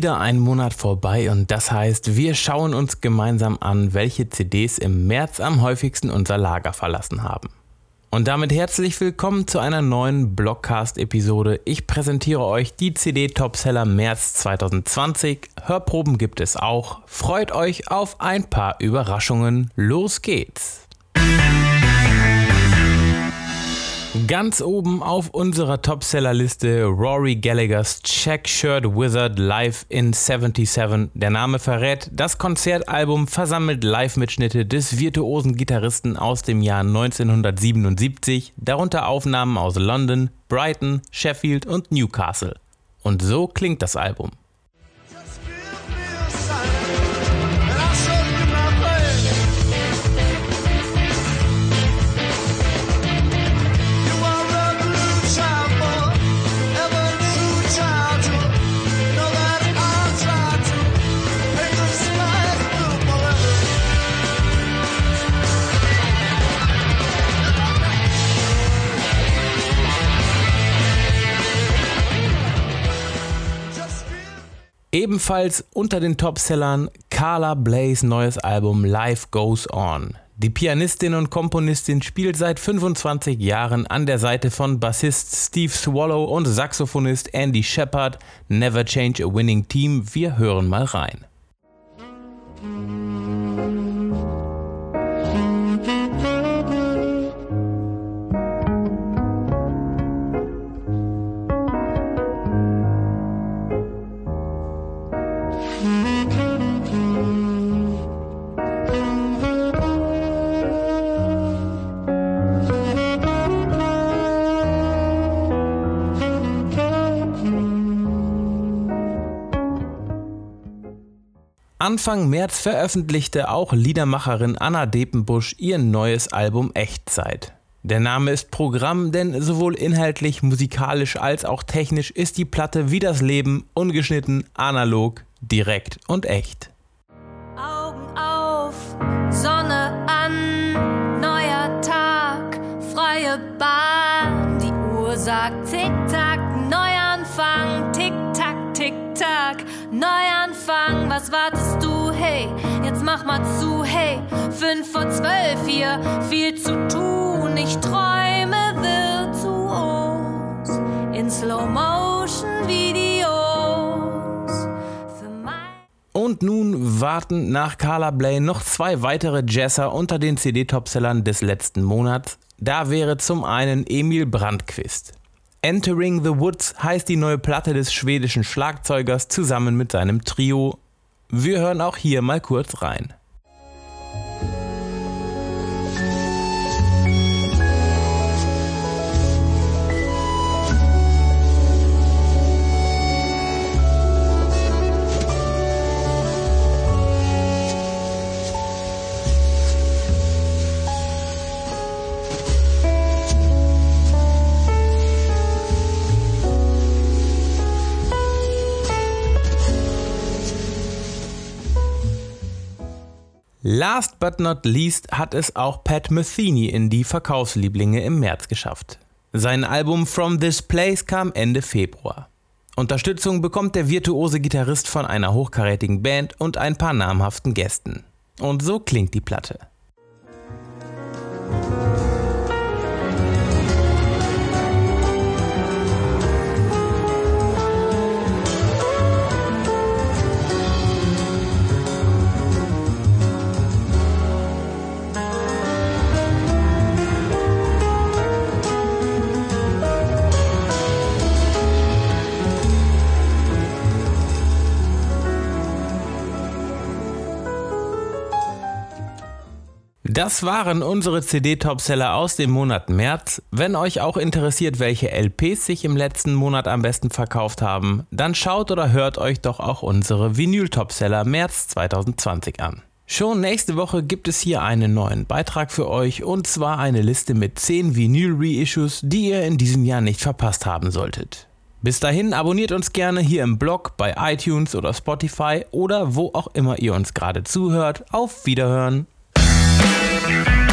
Wieder ein Monat vorbei und das heißt, wir schauen uns gemeinsam an, welche CDs im März am häufigsten unser Lager verlassen haben. Und damit herzlich willkommen zu einer neuen Blockcast-Episode. Ich präsentiere euch die CD-Topseller März 2020. Hörproben gibt es auch. Freut euch auf ein paar Überraschungen. Los geht's! Ganz oben auf unserer Topsellerliste Rory Gallagher's Check Shirt Wizard Live in 77. Der Name verrät, das Konzertalbum versammelt Live-Mitschnitte des virtuosen Gitarristen aus dem Jahr 1977, darunter Aufnahmen aus London, Brighton, Sheffield und Newcastle. Und so klingt das Album. Ebenfalls unter den Topsellern Carla Blays neues Album Life Goes On. Die Pianistin und Komponistin spielt seit 25 Jahren an der Seite von Bassist Steve Swallow und Saxophonist Andy Shepard. Never Change a Winning Team. Wir hören mal rein. Anfang März veröffentlichte auch Liedermacherin Anna Depenbusch ihr neues Album Echtzeit. Der Name ist Programm, denn sowohl inhaltlich, musikalisch als auch technisch ist die Platte wie das Leben ungeschnitten, analog, direkt und echt. Augen auf, Sonne an, neuer Tag, freie Bahn. Die Uhr sagt Tick-Tack, Neuanfang, Tick-Tack, Tick-Tack, Neuanfang. Was wartest du? Hey, jetzt mach mal zu, hey, fünf vor zwölf hier, viel zu tun. Ich träume virtuos in Slow Motion Videos. Und nun warten nach Carla Bley noch zwei weitere Jazzer unter den CD-Topsellern des letzten Monats. Da wäre zum einen Emil Brandquist. Entering the Woods heißt die neue Platte des schwedischen Schlagzeugers zusammen mit seinem Trio. Wir hören auch hier mal kurz rein. Last but not least hat es auch Pat Metheny in die Verkaufslieblinge im März geschafft. Sein Album From This Place kam Ende Februar. Unterstützung bekommt der virtuose Gitarrist von einer hochkarätigen Band und ein paar namhaften Gästen. Und so klingt die Platte. Das waren unsere CD-Topseller aus dem Monat März. Wenn euch auch interessiert, welche LPs sich im letzten Monat am besten verkauft haben, dann schaut oder hört euch doch auch unsere Vinyl-Topseller März 2020 an. Schon nächste Woche gibt es hier einen neuen Beitrag für euch und zwar eine Liste mit 10 Vinyl-Reissues, die ihr in diesem Jahr nicht verpasst haben solltet. Bis dahin abonniert uns gerne hier im Blog, bei iTunes oder Spotify oder wo auch immer ihr uns gerade zuhört. Auf Wiederhören! Thank you.